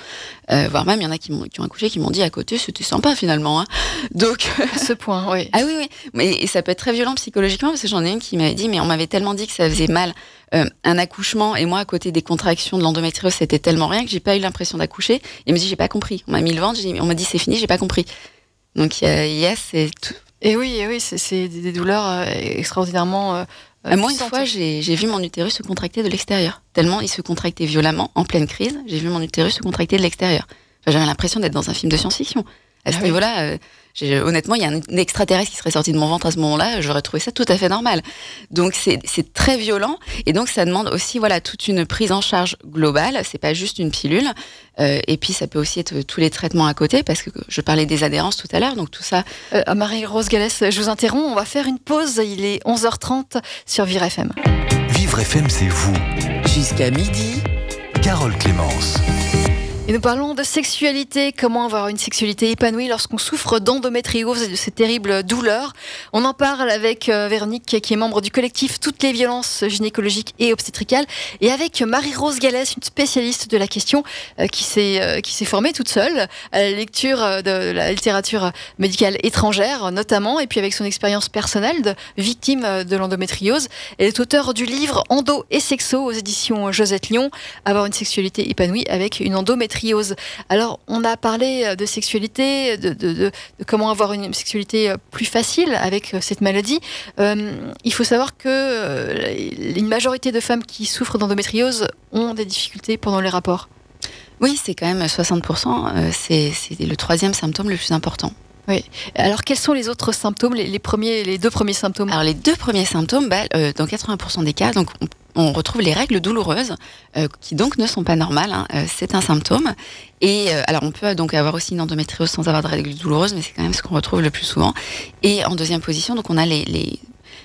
Euh, voire même, il y en a qui, qui ont accouché qui m'ont dit à côté, c'était sympa finalement. Hein. *laughs* Donc, ce point, oui. *laughs* Ah oui, oui. Mais, et ça peut être très violent psychologiquement, parce que j'en ai une qui m'avait dit, mais on m'avait tellement dit que ça faisait mal un accouchement, et moi, à côté des contractions de l'endométriose, c'était tellement rien que j'ai pas eu l'impression d'accoucher. Et me dit, j'ai pas compris. On m'a mis le ventre, on m'a dit, c'est fini, j'ai pas compris. Donc, yes, c'est tout et oui, oui, c'est des douleurs euh, extraordinairement. Euh, euh, moi, une fois, j'ai vu mon utérus se contracter de l'extérieur. Tellement il se contractait violemment, en pleine crise, j'ai vu mon utérus se contracter de l'extérieur. J'avais l'impression d'être dans un film de science-fiction. À ce ah niveau-là, honnêtement, il y a un extraterrestre qui serait sorti de mon ventre à ce moment-là, j'aurais trouvé ça tout à fait normal. Donc c'est très violent et donc ça demande aussi voilà toute une prise en charge globale. C'est pas juste une pilule. Euh, et puis ça peut aussi être tous les traitements à côté parce que je parlais des adhérences tout à l'heure, donc tout ça. Euh, Marie-Rose Gallès, je vous interromps. On va faire une pause. Il est 11h30 sur Vivre FM. Vivre FM, c'est vous. Jusqu'à midi. Carole Clémence. Et nous parlons de sexualité, comment avoir une sexualité épanouie lorsqu'on souffre d'endométriose et de ces terribles douleurs? On en parle avec euh, Véronique qui est membre du collectif Toutes les violences gynécologiques et obstétricales et avec Marie-Rose Gallès, une spécialiste de la question euh, euh, qui s'est formée toute seule à la lecture de la littérature médicale étrangère notamment et puis avec son expérience personnelle de victime de l'endométriose. Elle est auteure du livre Endo et sexo aux éditions Josette Lyon, avoir une sexualité épanouie avec une endométriose alors, on a parlé euh, de sexualité, de, comment avoir une sexualité euh, plus facile avec euh, cette maladie. il faut savoir que une majorité de femmes qui souffrent d'endométriose ont des difficultés pendant les rapports. Oui, c'est quand même 60%. c'est le troisième symptôme le plus important. Oui. Alors, quels sont les autres symptômes, les, premiers, les deux premiers symptômes? Alors, les deux premiers symptômes, bah, dans 80% des cas, donc on retrouve les règles douloureuses, euh, qui donc ne sont pas normales. Hein. Euh, c'est un symptôme. Et euh, alors, on peut donc avoir aussi une endométriose sans avoir de règles douloureuses, mais c'est quand même ce qu'on retrouve le plus souvent. Et en deuxième position, donc on a les,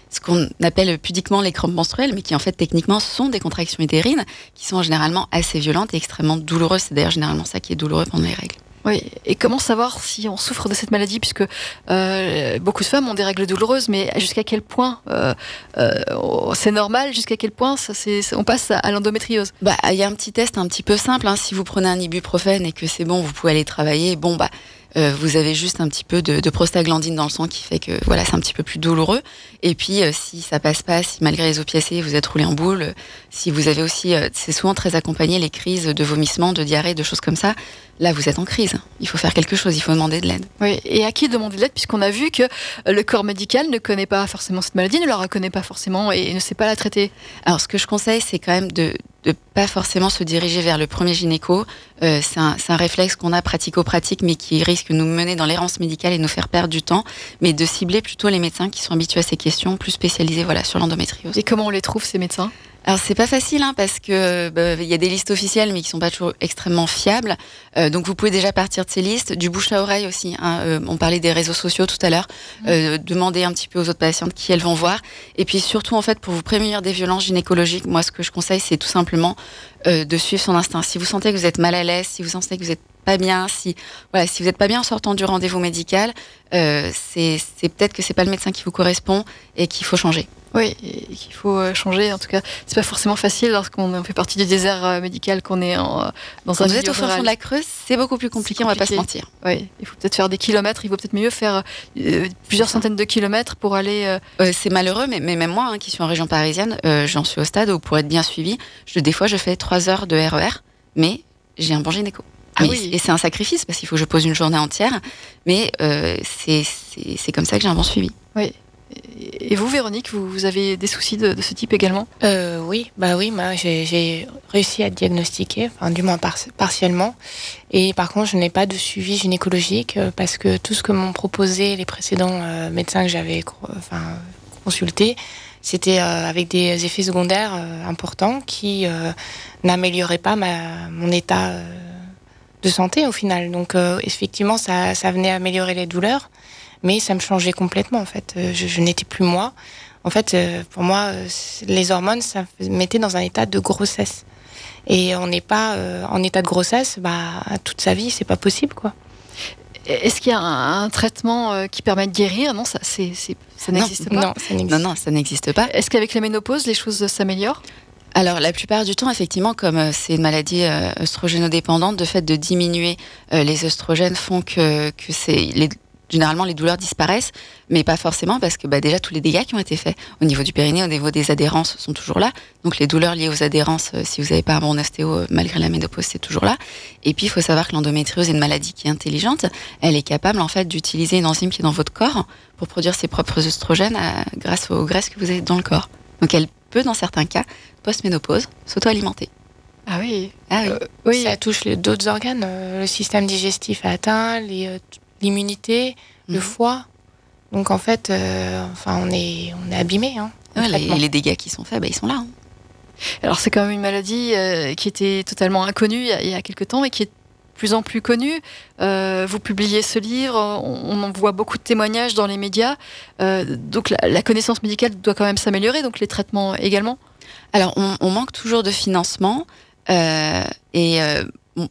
ce qu'on appelle pudiquement les crampes menstruelles, mais qui en fait techniquement sont des contractions utérines, qui sont généralement assez violentes et extrêmement douloureuses. C'est d'ailleurs généralement ça qui est douloureux pendant les règles. Oui, et comment savoir si on souffre de cette maladie, puisque euh, beaucoup de femmes ont des règles douloureuses, mais jusqu'à quel point euh, euh, c'est normal, jusqu'à quel point ça, on passe à l'endométriose? Bah, il y a un petit test un petit peu simple. Hein. Si vous prenez un ibuprofène et que c'est bon, vous pouvez aller travailler. Bon, bah, euh, vous avez juste un petit peu de, de, prostaglandine dans le sang qui fait que voilà, c'est un petit peu plus douloureux. Et puis, euh, si ça passe pas, si malgré les opiacés vous êtes roulé en boule, si vous avez aussi, euh, c'est souvent très accompagné les crises de vomissement, de diarrhée, de choses comme ça. Là, vous êtes en crise. Il faut faire quelque chose. Il faut demander de l'aide. Oui. Et à qui demander de l'aide puisqu'on a vu que le corps médical ne connaît pas forcément cette maladie, ne la reconnaît pas forcément et ne sait pas la traiter? Alors, ce que je conseille, c'est quand même de, de pas forcément se diriger vers le premier gynéco. Euh, c'est un, un, réflexe qu'on a pratico-pratique, mais qui risque de nous mener dans l'errance médicale et nous faire perdre du temps, mais de cibler plutôt les médecins qui sont habitués à ces questions, plus spécialisés voilà, sur l'endométriose. Et comment on les trouve, ces médecins? Alors c'est pas facile hein, parce que bah, il y a des listes officielles mais qui sont pas toujours extrêmement fiables. Euh, donc vous pouvez déjà partir de ces listes, du bouche à oreille aussi. Hein, euh, on parlait des réseaux sociaux tout à l'heure. Mmh. Euh, demander un petit peu aux autres patientes qui elles vont voir. Et puis surtout en fait pour vous prémunir des violences gynécologiques, moi ce que je conseille c'est tout simplement euh, de suivre son instinct. Si vous sentez que vous êtes mal à l'aise, si vous sentez que vous êtes pas bien, si voilà, si vous n'êtes pas bien en sortant du rendez-vous médical, euh, c'est peut-être que c'est pas le médecin qui vous correspond et qu'il faut changer. Oui, qu'il faut euh, changer. En tout cas, c'est pas forcément facile lorsqu'on fait partie du désert euh, médical, qu'on est en, dans un. Vous êtes au fond de la Creuse, c'est beaucoup plus compliqué, On va pas se mentir. Oui, il faut peut-être faire des kilomètres. Il vaut peut-être mieux faire plusieurs centaines de kilomètres pour aller. c'est malheureux, mais, mais, même moi, hein, qui suis en région parisienne, j'en suis au stade où pour être bien suivi, je, des fois, je fais trois heures de RER, e mais j'ai un bon gynéco. Ah oui. Et c'est un sacrifice parce qu'il faut que je pose une journée entière. Mais euh, c'est comme ça que j'ai un bon suivi. Oui. Et vous, Véronique, vous, avez des soucis de, ce type également? Euh, Oui, bah oui, bah, j'ai réussi à diagnostiquer, enfin, du moins partiellement. Et par contre, je n'ai pas de suivi gynécologique euh, parce que tout ce que m'ont proposé les précédents euh, médecins que j'avais enfin, consultés, c'était avec des effets secondaires importants qui n'amélioraient pas ma, mon état de santé au final. Donc effectivement, ça, ça, venait améliorer les douleurs, mais ça me changeait complètement en fait. Euh, je, n'étais plus moi. En fait, euh, pour moi, les hormones, ça me mettait dans un état de grossesse. Et on n'est pas en état de grossesse, bah, toute sa vie, c'est pas possible, quoi. Est-ce qu'il y a un, traitement qui permet de guérir? Non, ça, c'est, ça n'existe pas. Non, ça non, non, ça n'existe pas. Est-ce qu'avec la ménopause, les choses s'améliorent? Alors la plupart du temps, effectivement, comme euh, c'est une maladie euh, œstrogénodépendante, de fait de diminuer euh, les œstrogènes font que, que c'est généralement les douleurs disparaissent, mais pas forcément parce que bah, déjà tous les dégâts qui ont été faits au niveau du périnée, au niveau des adhérences sont toujours là. Donc les douleurs liées aux adhérences, si vous n'avez pas un bon ostéo malgré la ménopause, c'est toujours là. Et puis il faut savoir que l'endométriose est une maladie qui est intelligente. Elle est capable en fait d'utiliser une enzyme qui est dans votre corps pour produire ses propres œstrogènes grâce aux graisses que vous avez dans le corps. Donc elle peut dans certains cas post-ménopause, s'auto-alimenter. Ah oui. Ah oui. Euh, oui. Ça touche d'autres organes. Euh, le système digestif a atteint, les, euh, l'immunité, le mhm. foie. Donc en fait, enfin, on est, on est abîmé. Hein, les, dégâts qui sont faits, bah, ils sont là. Hein. Alors c'est quand même une maladie qui était totalement inconnue il y a, quelques temps et qui est plus en plus connue. vous publiez ce livre, on, en voit beaucoup de témoignages dans les médias. donc la, la, connaissance médicale doit quand même s'améliorer, donc les traitements également. Alors on, manque toujours de financement et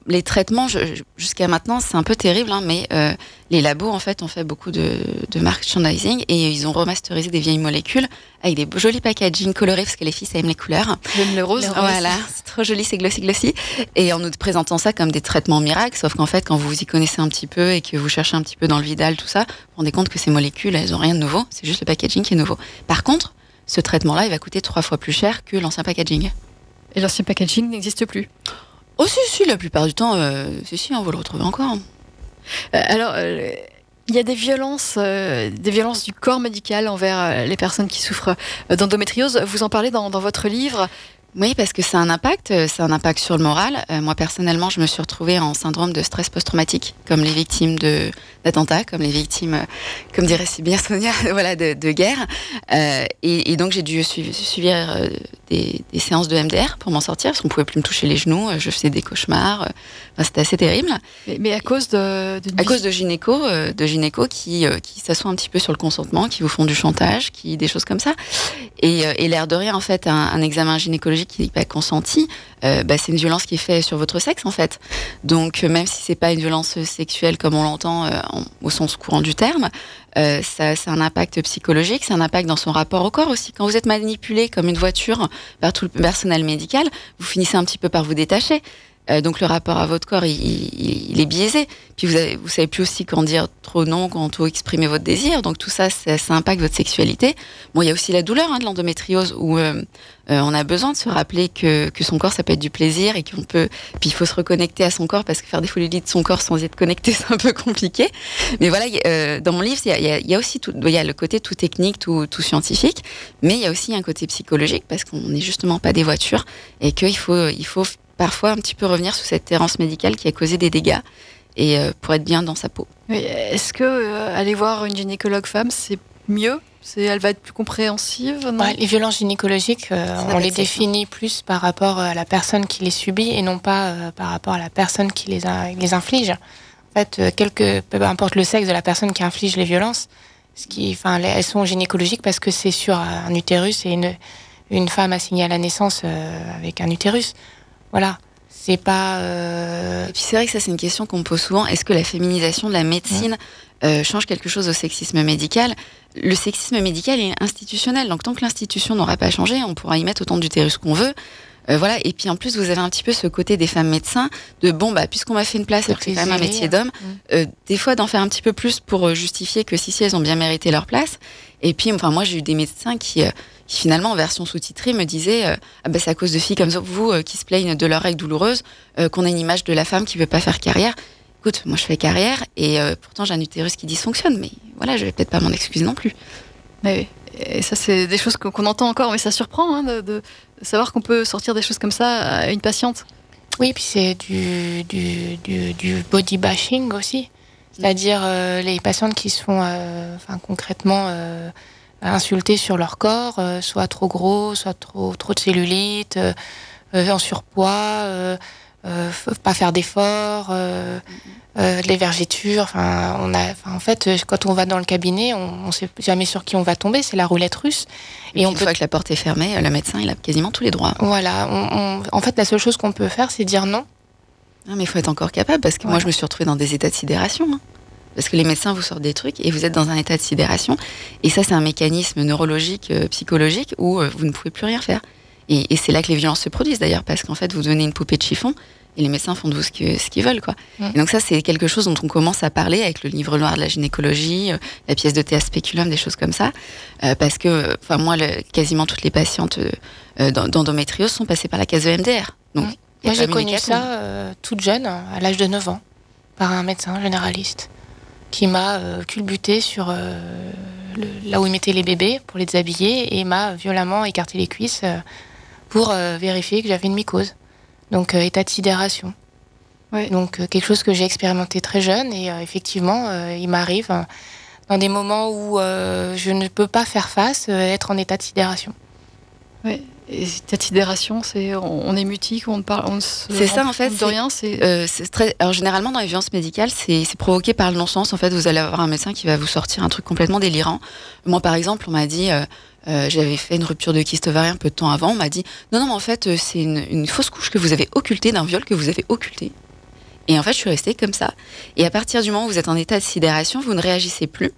les traitements, jusqu'à maintenant, c'est un peu terrible, hein, mais euh, les labos, en fait, ont fait beaucoup de, de merchandising et ils ont remasterisé des vieilles molécules avec des jolis packaging colorés parce que les filles, ça aiment les couleurs. J'aime le rose. Voilà, c'est trop joli, c'est glossy glossy. Et en nous présentant ça comme des traitements miracles, sauf qu'en fait, quand vous y connaissez un petit peu et que vous cherchez un petit peu dans le vidal, tout ça, vous vous rendez compte que ces molécules, elles ont rien de nouveau, c'est juste le packaging qui est nouveau. Par contre, ce traitement-là, il va coûter trois fois plus cher que l'ancien packaging. Et l'ancien packaging n'existe plus Oh si, si, la plupart du temps, euh, si, si, on va le retrouver encore. Euh, alors, euh, il y a des violences, des violences du corps médical envers les personnes qui souffrent d'endométriose. Vous en parlez dans, dans votre livre. Oui, parce que c'est un impact, euh, c'est un impact sur le moral. Euh, moi, personnellement, je me suis retrouvée en syndrome de stress post-traumatique, comme les victimes de d'attentats, comme les victimes, euh, comme dirait si bien *laughs* Sonia, voilà, de, de guerre. Euh, et, et, donc, j'ai dû suivre, suivre des, des, séances de MDR pour m'en sortir, parce qu'on pouvait plus me toucher les genoux. Je faisais des cauchemars. Enfin, c'était assez terrible. Mais, mais, à cause de, de... à cause de gynéco, de gynéco qui qui s'assoient un petit peu sur le consentement, qui vous font du chantage, qui des choses comme ça. Et, et l'air de rien, en fait, un, un examen gynécologique qui n'est pas consenti, euh, bah, c'est une violence qui est faite sur votre sexe en fait. Donc euh, même si c'est pas une violence sexuelle comme on l'entend euh, au sens courant du terme, c'est un impact psychologique, c'est un impact dans son rapport au corps aussi. Quand vous êtes manipulé comme une voiture par tout le personnel médical, vous finissez un petit peu par vous détacher. Euh, donc le rapport à votre corps, il, est biaisé. Puis vous, avez, savez plus aussi quand dire trop non, quand trop exprimer votre désir. Donc tout ça, ça, impacte votre sexualité. Bon, il y a aussi la douleur hein, de l'endométriose où euh, euh, on a besoin de se rappeler que, que, son corps, ça peut être du plaisir et qu'on peut. Puis il faut se reconnecter à son corps parce que faire des folies de son corps sans y être connecté, *laughs* c'est un peu compliqué. Mais voilà, dans mon livre, il y a, aussi tout, y a le côté tout technique, tout, tout scientifique, mais il y a aussi un côté psychologique parce qu'on n'est justement pas des voitures et qu'il faut, il faut parfois un petit peu revenir sous cette errance médicale qui a causé des dégâts et euh, pour être bien dans sa peau. Est-ce que euh, aller voir une gynécologue femme, c'est mieux? Elle va être plus compréhensive Les violences gynécologiques, euh, on les définit plus par rapport à la personne qui les subit et non pas par rapport à la personne qui les, les inflige. En fait, quelque, peu importe le sexe de la personne qui inflige les violences, ce qui, enfin, elles sont gynécologiques parce que c'est sur un utérus et une, une femme assignée à la naissance avec un utérus. Voilà. C'est pas. Euh, Et puis c'est vrai que ça, c'est une question qu'on me pose souvent. Est-ce que la féminisation de la médecine euh, change quelque chose au sexisme médical? Le sexisme médical est institutionnel. Donc tant que l'institution n'aura pas changé, on pourra y mettre autant d'utérus qu'on veut. Euh, voilà. Et puis en plus, vous avez un petit peu ce côté des femmes médecins de bon, bah, puisqu'on m'a fait une place, c'est quand même un métier d'homme, des fois d'en faire un petit peu plus pour justifier que si, si, elles ont bien mérité leur place. Et puis, enfin, moi, j'ai eu des médecins qui, qui finalement en version sous-titrée me disait euh, ah ben, c'est à cause de filles comme vous euh, qui se plaignent de leurs règles douloureuses euh, qu'on a une image de la femme qui veut pas faire carrière. Écoute, moi je fais carrière et pourtant j'ai un utérus qui dysfonctionne, mais voilà, je vais peut-être pas m'en excuser non plus. Mais et ça c'est des choses qu'on entend encore, mais ça surprend hein, de, savoir qu'on peut sortir des choses comme ça à une patiente. Oui, puis c'est du, du, du, body bashing aussi. C'est-à-dire les patientes qui se font enfin, concrètement insulter sur leur corps, euh, soit trop gros, soit trop, trop de cellulite, euh, euh, en surpoids, pas faire d'efforts, les vergitures. Enfin, on a, en fait, quand on va dans le cabinet, on ne sait jamais sur qui on va tomber. C'est la roulette russe. Et, on une peut... fois que la porte est fermée, le médecin, il a quasiment tous les droits. Voilà. en fait, la seule chose qu'on peut faire, c'est dire non. Non, mais il faut être encore capable parce que moi, je me suis retrouvée dans des états de sidération. Hein. Parce que les médecins vous sortent des trucs et vous êtes dans un état de sidération. Et ça, c'est un mécanisme neurologique, euh, psychologique où euh, vous ne pouvez plus rien faire. Et, c'est là que les violences se produisent d'ailleurs, parce qu'en fait, vous donnez une poupée de chiffon et les médecins font de vous ce qu'ils veulent. Quoi. Et donc ça, c'est quelque chose dont on commence à parler avec le livre noir de la gynécologie, euh, la pièce de théâtre spéculum, des choses comme ça. parce que, enfin moi, quasiment toutes les patientes d'endométriose sont passées par la case de MDR. Donc, Moi, j'ai connu ça toute jeune, à l'âge de 9 ans, par un médecin généraliste qui m'a euh, culbuté sur euh, là où il mettait les bébés pour les déshabiller et m'a violemment écarté les cuisses euh, pour vérifier que j'avais une mycose. Donc état de sidération. Donc quelque chose que j'ai expérimenté très jeune et effectivement, il m'arrive dans des moments où je ne peux pas faire face, être en état de sidération. Oui. Et cette sidération, c'est on est mutique, on parle, on C'est ça en fait. De rien, c'est. Euh, très. Alors généralement dans les violences médicales, c'est provoqué par le non-sens. En fait, vous allez avoir un médecin qui va vous sortir un truc complètement délirant. Moi, par exemple, on m'a dit. Euh, euh, j'avais fait une rupture de kyste ovarien un peu de temps avant. On m'a dit non, non, mais en fait, c'est une, une, fausse couche que vous avez occultée d'un viol que vous avez occulté. Et en fait, je suis restée comme ça. Et à partir du moment où vous êtes en état de sidération, vous ne réagissez plus.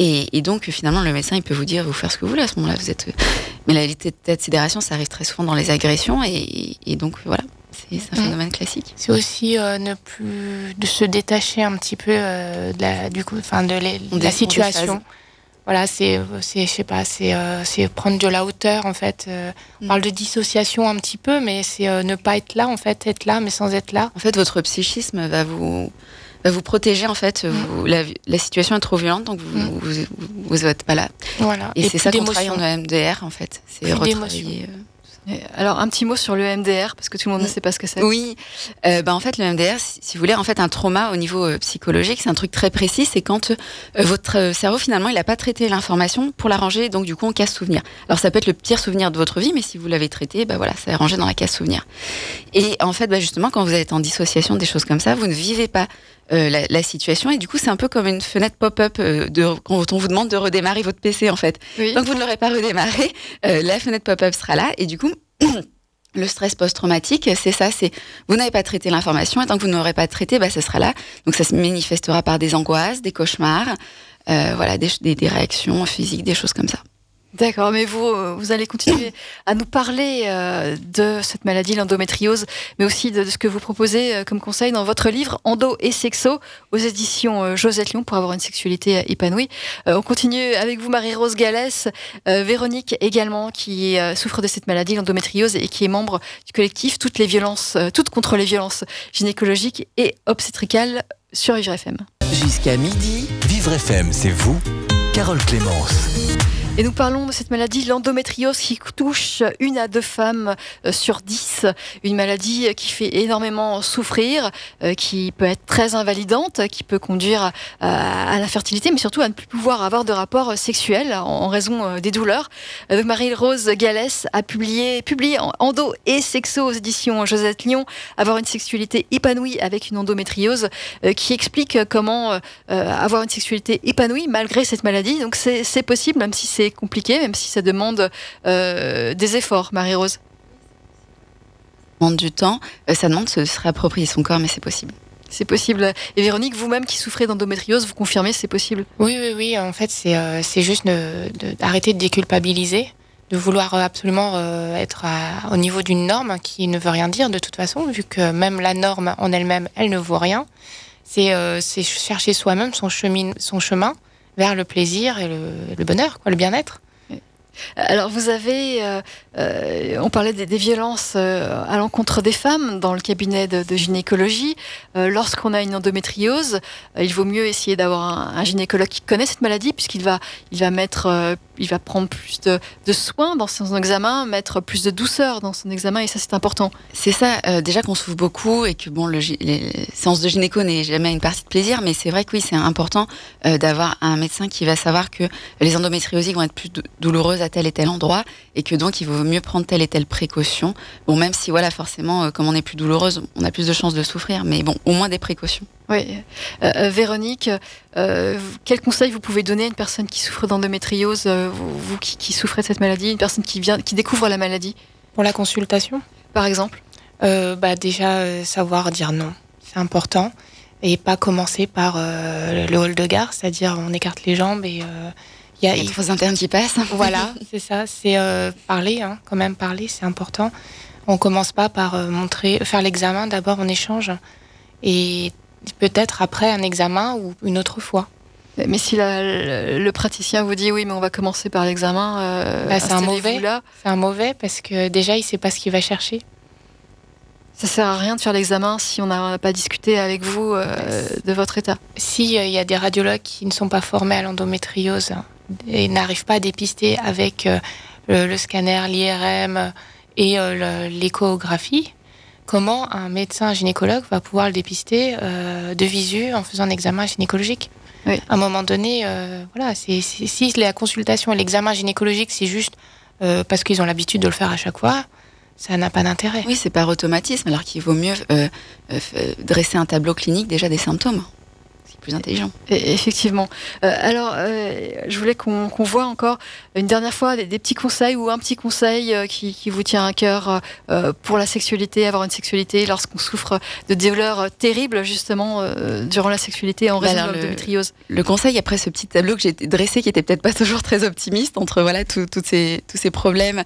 Et, donc, finalement, le médecin, il peut vous dire, vous faire ce que vous voulez à ce moment-là. Vous êtes... Mais l'état de sidération, ça arrive très souvent dans les agressions. Et, donc, voilà, c'est un phénomène classique. C'est aussi euh, ne plus de se détacher un petit peu euh, de la, du coup, enfin, de, la situation voilà, c'est, je sais pas, c'est, euh, c'est prendre de la hauteur en fait. Euh, on mm. parle de dissociation un petit peu, mais c'est euh, ne pas être là en fait, être là mais sans être là. En fait, votre psychisme va vous va vous protéger en fait. Mm. la, situation est trop violente, donc vous mm. vous, êtes pas là. Voilà. Et, c'est ça qu'on travaille en EMDR en fait. C'est retravailler. Alors un petit mot sur le MDR parce que tout le monde ne sait pas ce que c'est. Oui, euh, bah, en fait le MDR, si, vous voulez, en fait un trauma au niveau euh, psychologique, c'est un truc très précis, c'est quand euh, votre cerveau finalement il n'a pas traité l'information pour la ranger, donc du coup on casse souvenir. Alors ça peut être le pire souvenir de votre vie, mais si vous l'avez traité, bah voilà, ça est rangé dans la casse souvenir. Et en fait, bah, justement quand vous êtes en dissociation, des choses comme ça, vous ne vivez pas la, situation et du coup c'est un peu comme une fenêtre pop-up de quand on vous demande de redémarrer votre PC en fait. Donc vous ne l'aurez pas redémarré, la fenêtre pop-up sera là et du coup *clears throat* le stress post-traumatique, c'est ça, c'est vous n'avez pas traité l'information et tant que vous n'aurez pas traité, bah, ça sera là. Donc ça se manifestera par des angoisses, des cauchemars, euh, voilà, des réactions physiques, des choses comme ça. D'accord, mais vous, euh, vous allez continuer à nous parler euh, de cette maladie, l'endométriose, mais aussi de, ce que vous proposez euh, comme conseil dans votre livre Endo et Sexo aux éditions Josette Lyon pour avoir une sexualité épanouie. on continue avec vous, Marie-Rose Gallès, Véronique également, qui souffre de cette maladie, l'endométriose, et qui est membre du collectif Toutes les violences, toutes contre les violences gynécologiques et obstétricales sur Vivre FM. Jusqu'à midi, Vivre FM, c'est vous, Carole Clémence. Et nous parlons de cette maladie, l'endométriose, qui touche une à deux femmes euh, sur dix. Une maladie qui fait énormément souffrir, euh, qui peut être très invalidante, qui peut conduire à, l'infertilité, mais surtout à ne plus pouvoir avoir de rapports sexuels en raison euh, des douleurs. Donc Marie-Rose Gallès a publié, publié en endo et sexo aux éditions Josette Lyon, avoir une sexualité épanouie avec une endométriose, qui explique comment avoir une sexualité épanouie malgré cette maladie. Donc c'est possible, même si c'est compliqué, même si ça demande euh, des efforts, Marie-Rose. Ça demande du temps, euh, ça demande de se réapproprier son corps, mais c'est possible. C'est possible. Et Véronique, vous-même qui souffrez d'endométriose, vous confirmez c'est possible? Oui, oui, oui. En fait, c'est euh, juste d'arrêter de, déculpabiliser, de vouloir absolument être au niveau d'une norme qui ne veut rien dire de toute façon, vu que même la norme en elle-même, elle ne vaut rien. C'est chercher soi-même son, son chemin vers le plaisir et le, bonheur, quoi, le bien-être. Alors vous avez, euh, euh, on parlait des, violences euh, à l'encontre des femmes dans le cabinet de, gynécologie. Lorsqu'on a une endométriose, il vaut mieux essayer d'avoir un, gynécologue qui connaît cette maladie puisqu'il va, il va mettre il va prendre plus de, soins dans son examen, mettre plus de douceur dans son examen, et ça c'est important. C'est ça, euh, déjà qu'on souffre beaucoup et que bon, le, les séances de gynéco n'est jamais une partie de plaisir, mais c'est vrai que oui, c'est important euh, d'avoir un médecin qui va savoir que les endométrioses vont être plus douloureuses à tel et tel endroit, et que donc il vaut mieux prendre telle et telle précaution. Bon, même si voilà, forcément, euh, comme on est plus douloureuse, on a plus de chances de souffrir, mais bon, au moins des précautions. Oui. Véronique, quel conseil vous pouvez donner à une personne qui souffre d'endométriose vous, qui, souffrez de cette maladie, une personne qui vient, qui découvre la maladie Pour la consultation Par exemple euh, bah Déjà, euh, savoir dire non, c'est important. Et pas commencer par euh, le hall de gare, c'est-à-dire on écarte les jambes et il y a, il faut internes qui passent. *laughs* Voilà, c'est ça, c'est parler, hein, quand même parler, c'est important. On commence pas par montrer, faire l'examen, d'abord on échange et peut-être après un examen ou une autre fois. Mais si le, praticien vous dit oui, mais on va commencer par l'examen, euh, bah, c'est un mauvais. C'est un mauvais parce que déjà il sait pas ce qu'il va chercher. Ça sert à rien de faire l'examen si on n'a pas discuté avec vous euh, de votre état. Si euh, il y a des radiologues qui ne sont pas formés à l'endométriose et n'arrivent pas à dépister avec le, scanner, l'IRM et l'échographie, comment un médecin gynécologue va pouvoir le dépister de visu en faisant un examen gynécologique. À un moment donné, voilà, c'est, si la consultation et l'examen gynécologique, c'est juste parce qu'ils ont l'habitude de le faire à chaque fois, ça n'a pas d'intérêt. Oui, c'est par automatisme, alors qu'il vaut mieux dresser un tableau clinique déjà des symptômes plus intelligent. effectivement. Euh, alors, euh, je voulais qu'on voit encore une dernière fois des, petits conseils ou un petit conseil euh, qui, vous tient à cœur pour la sexualité, avoir une sexualité lorsqu'on souffre de douleurs terribles justement durant la sexualité en bah raison de l'endométriose. Le, conseil après ce petit tableau que j'ai dressé, qui était peut-être pas *laughs* toujours très optimiste entre voilà tous ces tous ces problèmes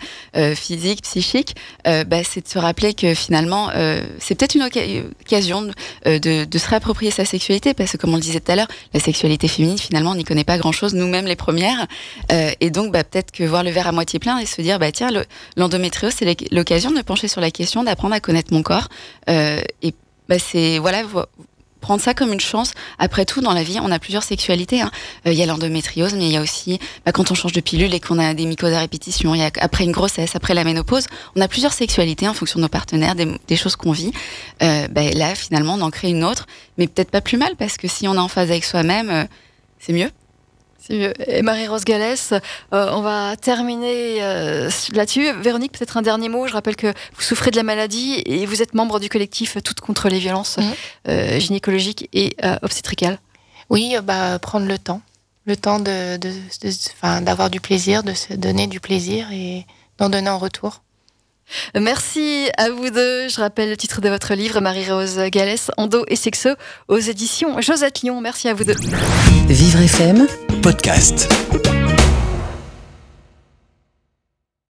physiques, psychiques, bah, c'est de se rappeler que finalement c'est peut-être une occasion de, de se réapproprier sa sexualité parce que comme on disait tout à l'heure, la sexualité féminine, finalement, on n'y connaît pas grand-chose, nous-mêmes les premières. Euh, et donc, bah, peut-être que voir le verre à moitié plein et se dire, bah, tiens, l'endométriose, c'est l'occasion de me pencher sur la question, d'apprendre à connaître mon corps. Euh, et bah, c'est, voilà, prendre ça comme une chance. Après tout, dans la vie, on a plusieurs sexualités. Hein. Euh, il y a l'endométriose, mais il y a aussi bah, quand on change de pilule et qu'on a des mycoses à répétition. Il y a après une grossesse, après la ménopause, on a plusieurs sexualités en fonction de nos partenaires, des, choses qu'on vit. Euh, bah, là, finalement, on en crée une autre, mais peut-être pas plus mal parce que si on est en phase avec soi-même, euh, c'est mieux. C'est mieux. Et Marie-Rose Gallès, euh, on va terminer euh, là-dessus. Véronique, peut-être un dernier mot. Je rappelle que vous souffrez de la maladie et vous êtes membre du collectif Toutes contre les violences mhm. euh, gynécologiques et obstétricales. Oui, bah, prendre le temps. Le temps d'avoir de, du plaisir, de se donner du plaisir et d'en donner en retour. Merci à vous deux. Je rappelle le titre de votre livre, Marie-Rose Gallès, Endo et Sexo, aux éditions Josette Lyon. Merci à vous deux. Vivre FM, podcast.